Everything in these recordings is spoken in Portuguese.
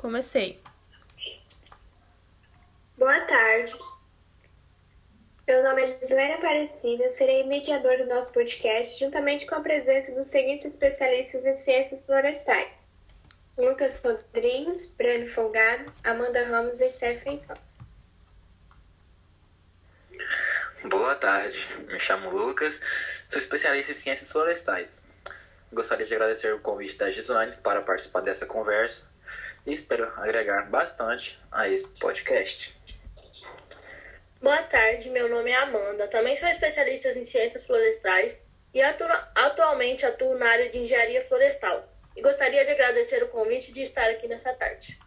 Comecei. Boa tarde. Meu nome é Gislaine Aparecida, serei mediador do nosso podcast, juntamente com a presença dos seguintes especialistas em ciências florestais: Lucas Rodrigues, Breno Folgado, Amanda Ramos e Cé Feitosa. Boa tarde, me chamo Lucas, sou especialista em ciências florestais. Gostaria de agradecer o convite da Gislaine para participar dessa conversa e espero agregar bastante a esse podcast. Boa tarde, meu nome é Amanda, também sou especialista em ciências florestais e atu atualmente atuo na área de engenharia florestal. E gostaria de agradecer o convite de estar aqui nessa tarde.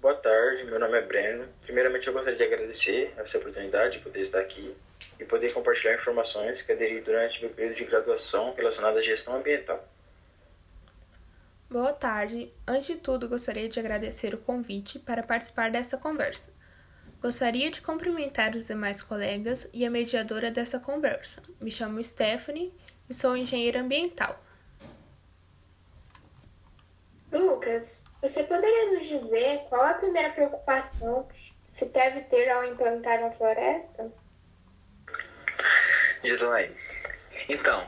Boa tarde, meu nome é Breno. Primeiramente, eu gostaria de agradecer essa oportunidade de poder estar aqui e poder compartilhar informações que aderi durante meu período de graduação relacionada à gestão ambiental. Boa tarde. Antes de tudo, gostaria de agradecer o convite para participar dessa conversa. Gostaria de cumprimentar os demais colegas e a mediadora dessa conversa. Me chamo Stephanie e sou engenheira ambiental. Lucas, você poderia nos dizer qual a primeira preocupação que se deve ter ao implantar uma floresta? Gislaine, então,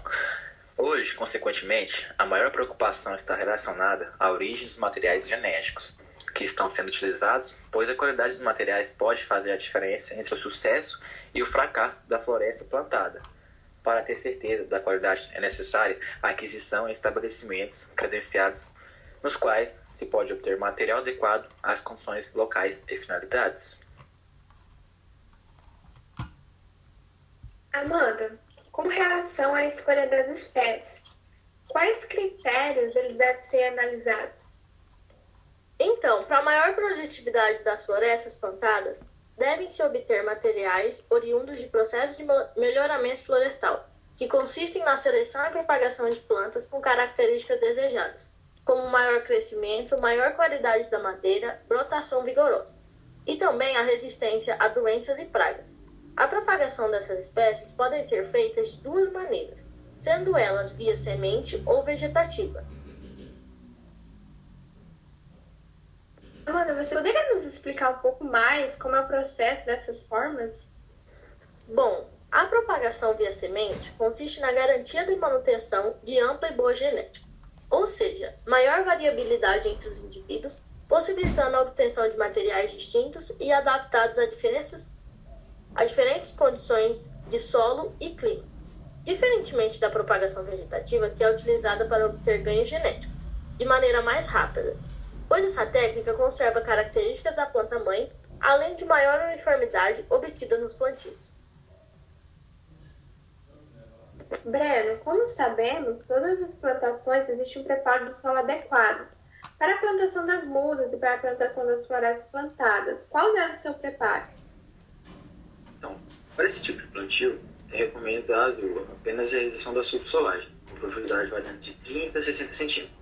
hoje, consequentemente, a maior preocupação está relacionada à origem dos materiais genéticos que estão sendo utilizados, pois a qualidade dos materiais pode fazer a diferença entre o sucesso e o fracasso da floresta plantada. Para ter certeza da qualidade é necessária a aquisição em estabelecimentos credenciados nos quais se pode obter material adequado às condições locais e finalidades. Amanda, com relação à escolha das espécies, quais critérios eles devem ser analisados? Então, para maior produtividade das florestas plantadas, devem-se obter materiais oriundos de processos de melhoramento florestal, que consistem na seleção e propagação de plantas com características desejadas, como maior crescimento, maior qualidade da madeira, brotação vigorosa, e também a resistência a doenças e pragas. A propagação dessas espécies pode ser feita de duas maneiras, sendo elas via semente ou vegetativa. Amanda, você poderia nos explicar um pouco mais como é o processo dessas formas? Bom, a propagação via semente consiste na garantia de manutenção de ampla e boa genética ou seja, maior variabilidade entre os indivíduos, possibilitando a obtenção de materiais distintos e adaptados a, diferenças, a diferentes condições de solo e clima, diferentemente da propagação vegetativa, que é utilizada para obter ganhos genéticos de maneira mais rápida, pois essa técnica conserva características da planta-mãe, além de maior uniformidade obtida nos plantios. Breno, como sabemos, todas as plantações existe um preparo do solo adequado. Para a plantação das mudas e para a plantação das florestas plantadas, qual deve ser o preparo? Para esse tipo de plantio, é recomendado apenas a realização da subsolagem, com profundidade variando de 30 a 60 centímetros.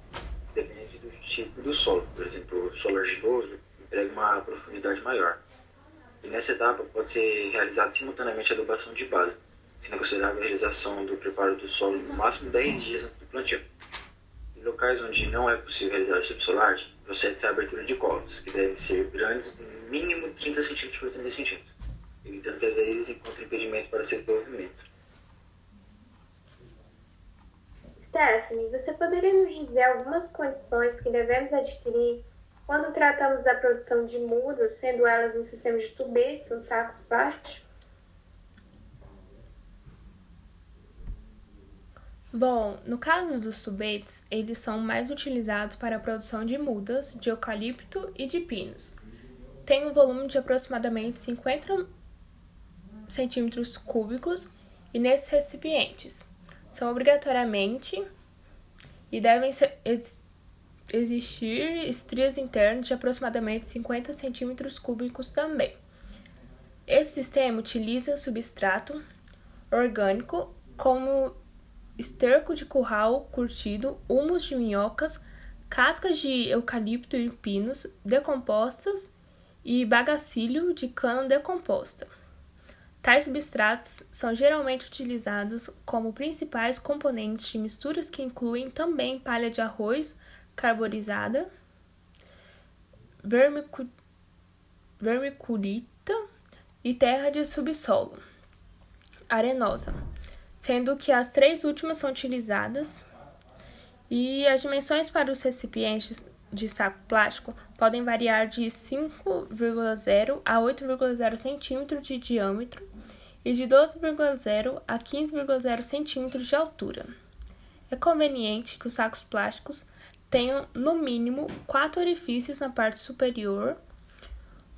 Depende do tipo do solo. Por exemplo, o solo argiloso emprega uma profundidade maior. E nessa etapa pode ser realizada simultaneamente a adubação de base sendo considerável a realização do preparo do solo no máximo 10 dias antes do plantio. Em locais onde não é possível realizar subsolagem, procede-se a abertura de colos, que devem ser grandes, no mínimo 30 cm por 30 cm, evitando que as raízes encontrem impedimento para seu desenvolvimento. Stephanie, você poderia nos dizer algumas condições que devemos adquirir quando tratamos da produção de mudas, sendo elas um sistema de tubetes ou sacos plásticos? Bom, no caso dos tubetes, eles são mais utilizados para a produção de mudas, de eucalipto e de pinos. Tem um volume de aproximadamente 50 centímetros cúbicos e nesses recipientes são obrigatoriamente e devem ser, ex, existir estrias internas de aproximadamente 50 centímetros cúbicos também. Esse sistema utiliza substrato orgânico como esterco de curral curtido, humus de minhocas, cascas de eucalipto e pinos decompostas e bagacilho de cana decomposta. Tais substratos são geralmente utilizados como principais componentes de misturas que incluem também palha de arroz carbonizada vermicu... vermiculita e terra de subsolo arenosa, sendo que as três últimas são utilizadas. E as dimensões para os recipientes de saco plástico podem variar de 5,0 a 8,0 cm de diâmetro e de 12,0 a 15,0 cm de altura. É conveniente que os sacos plásticos tenham no mínimo quatro orifícios na parte superior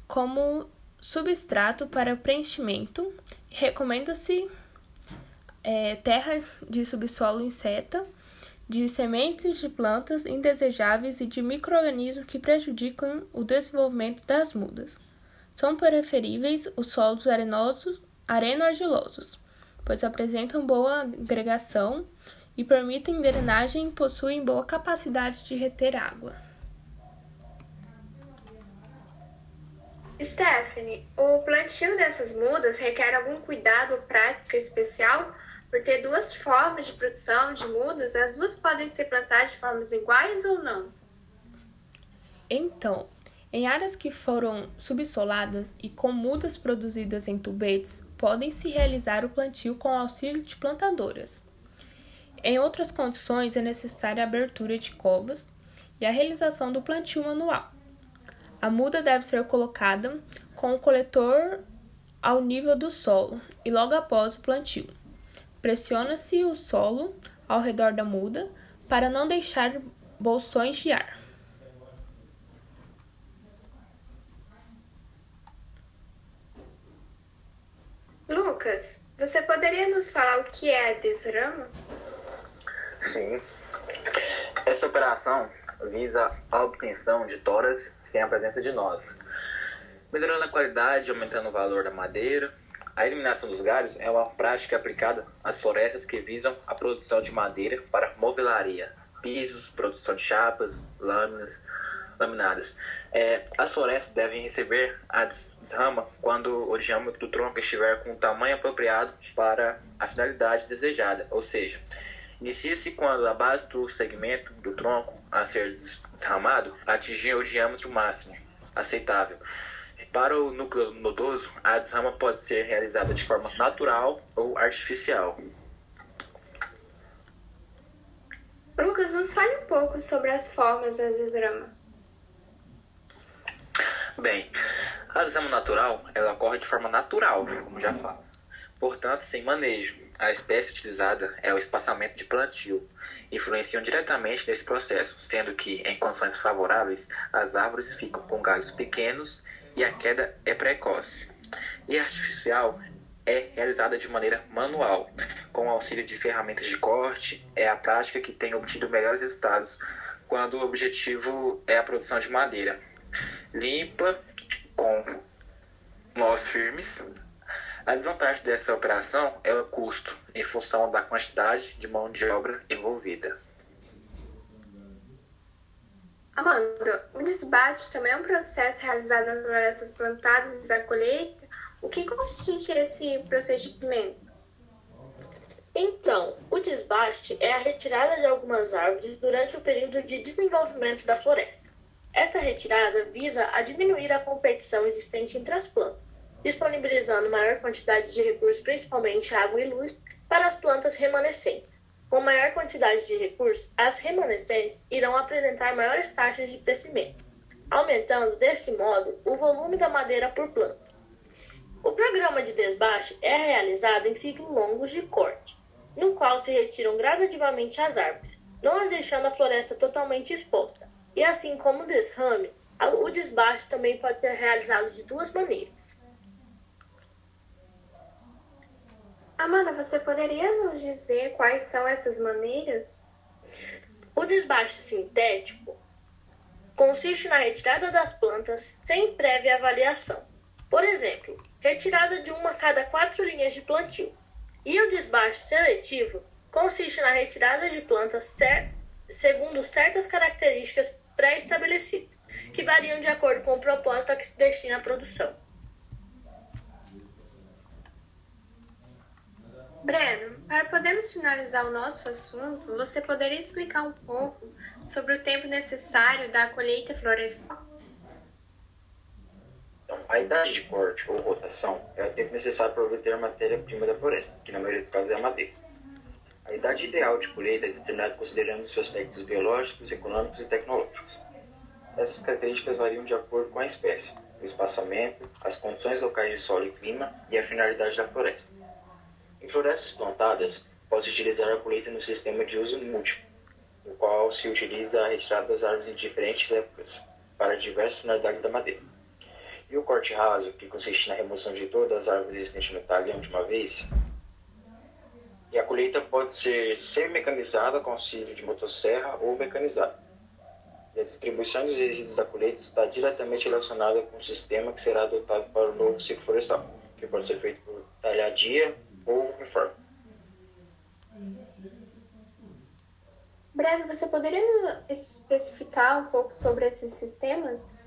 como substrato para preenchimento. Recomenda-se é, terra de subsolo inseta, de sementes de plantas indesejáveis e de micro-organismos que prejudicam o desenvolvimento das mudas. São preferíveis os solos arenosos, areno-argilosos, pois apresentam boa agregação e permitem drenagem e possuem boa capacidade de reter água. Stephanie, o plantio dessas mudas requer algum cuidado ou prática especial? Por ter duas formas de produção de mudas, as duas podem ser plantadas de formas iguais ou não? Então, em áreas que foram subsoladas e com mudas produzidas em tubetes, podem-se realizar o plantio com auxílio de plantadoras. Em outras condições, é necessária a abertura de covas e a realização do plantio manual. A muda deve ser colocada com o coletor ao nível do solo e logo após o plantio. Pressiona-se o solo ao redor da muda para não deixar bolsões de ar. Lucas, você poderia nos falar o que é a desrama? Sim. Essa operação visa a obtenção de toras sem a presença de nós, melhorando a qualidade, aumentando o valor da madeira. A eliminação dos galhos é uma prática aplicada às florestas que visam a produção de madeira para movelaria, pisos, produção de chapas, lâminas, É, as florestas devem receber a desrama quando o diâmetro do tronco estiver com o tamanho apropriado para a finalidade desejada, ou seja, Inicia-se quando a base do segmento do tronco a ser desramado atingir o diâmetro máximo aceitável. Para o núcleo nodoso, a desrama pode ser realizada de forma natural ou artificial. Lucas, nos fale um pouco sobre as formas da desrama. Bem, a desrama natural ela ocorre de forma natural, como já falo, portanto sem manejo a espécie utilizada é o espaçamento de plantio, influenciam diretamente nesse processo, sendo que, em condições favoráveis, as árvores ficam com galhos pequenos e a queda é precoce. E artificial é realizada de maneira manual, com o auxílio de ferramentas de corte, é a prática que tem obtido melhores resultados quando o objetivo é a produção de madeira. Limpa, com nós firmes, a desvantagem dessa operação é o custo, em função da quantidade de mão de obra envolvida. Amanda, o desbate também é um processo realizado nas florestas plantadas da colheita. O que consiste esse procedimento? Então, o desbaste é a retirada de algumas árvores durante o período de desenvolvimento da floresta. Esta retirada visa a diminuir a competição existente entre as plantas disponibilizando maior quantidade de recursos, principalmente água e luz, para as plantas remanescentes. Com maior quantidade de recursos, as remanescentes irão apresentar maiores taxas de crescimento, aumentando, deste modo, o volume da madeira por planta. O programa de desbaste é realizado em ciclos longos de corte, no qual se retiram gradativamente as árvores, não as deixando a floresta totalmente exposta. E assim como o desrame, o desbaste também pode ser realizado de duas maneiras. Amanda, você poderia nos dizer quais são essas maneiras? O desbaste sintético consiste na retirada das plantas sem prévia avaliação. Por exemplo, retirada de uma a cada quatro linhas de plantio. E o desbaste seletivo consiste na retirada de plantas cer segundo certas características pré-estabelecidas, que variam de acordo com o propósito a que se destina a produção. Breno, para podermos finalizar o nosso assunto, você poderia explicar um pouco sobre o tempo necessário da colheita florestal? A idade de corte ou rotação é o tempo necessário para obter a matéria-prima da floresta, que na maioria dos casos é a madeira. A idade ideal de colheita é determinada considerando os seus aspectos biológicos, econômicos e tecnológicos. Essas características variam de acordo com a espécie, o espaçamento, as condições locais de solo e clima e a finalidade da floresta. Em florestas plantadas, pode-se utilizar a colheita no sistema de uso múltiplo, no qual se utiliza a retirada das árvores em diferentes épocas, para diversas finalidades da madeira. E o corte raso, que consiste na remoção de todas as árvores existentes no talhão de uma vez. E a colheita pode ser semi-mecanizada com auxílio de motosserra ou mecanizada. E a distribuição dos resíduos da colheita está diretamente relacionada com o sistema que será adotado para o novo ciclo florestal, que pode ser feito por talhadia ou reforma. Breno, você poderia especificar um pouco sobre esses sistemas?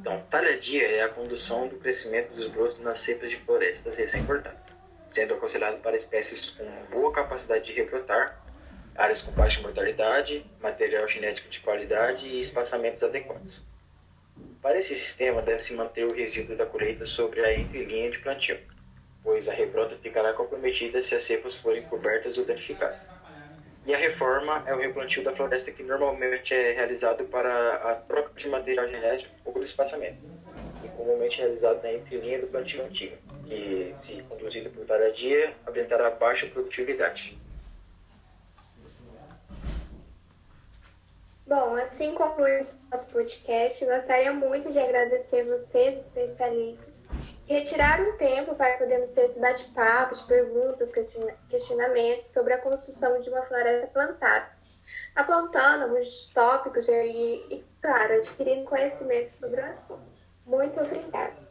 Então, talhadia é a condução do crescimento dos brotos nas cepas de florestas recém-cortadas, sendo aconselhado para espécies com boa capacidade de rebrotar, áreas com baixa mortalidade, material genético de qualidade e espaçamentos adequados. Para esse sistema, deve-se manter o resíduo da colheita sobre a entrelinha de plantio, pois a rebrota ficará comprometida se as cepas forem cobertas ou danificadas. E a reforma é o replantio da floresta que normalmente é realizado para a troca de material genético ou do espaçamento, e comumente realizado na entrelinha do plantio antigo, que, se conduzido por taradia, apresentará baixa produtividade. Bom, assim concluímos nosso podcast. Gostaria muito de agradecer vocês, especialistas, que retiraram tempo para podermos ter esse bate-papo de perguntas, questionamentos sobre a construção de uma floresta plantada, apontando alguns tópicos e, claro, adquirindo conhecimento sobre o assunto. Muito obrigada.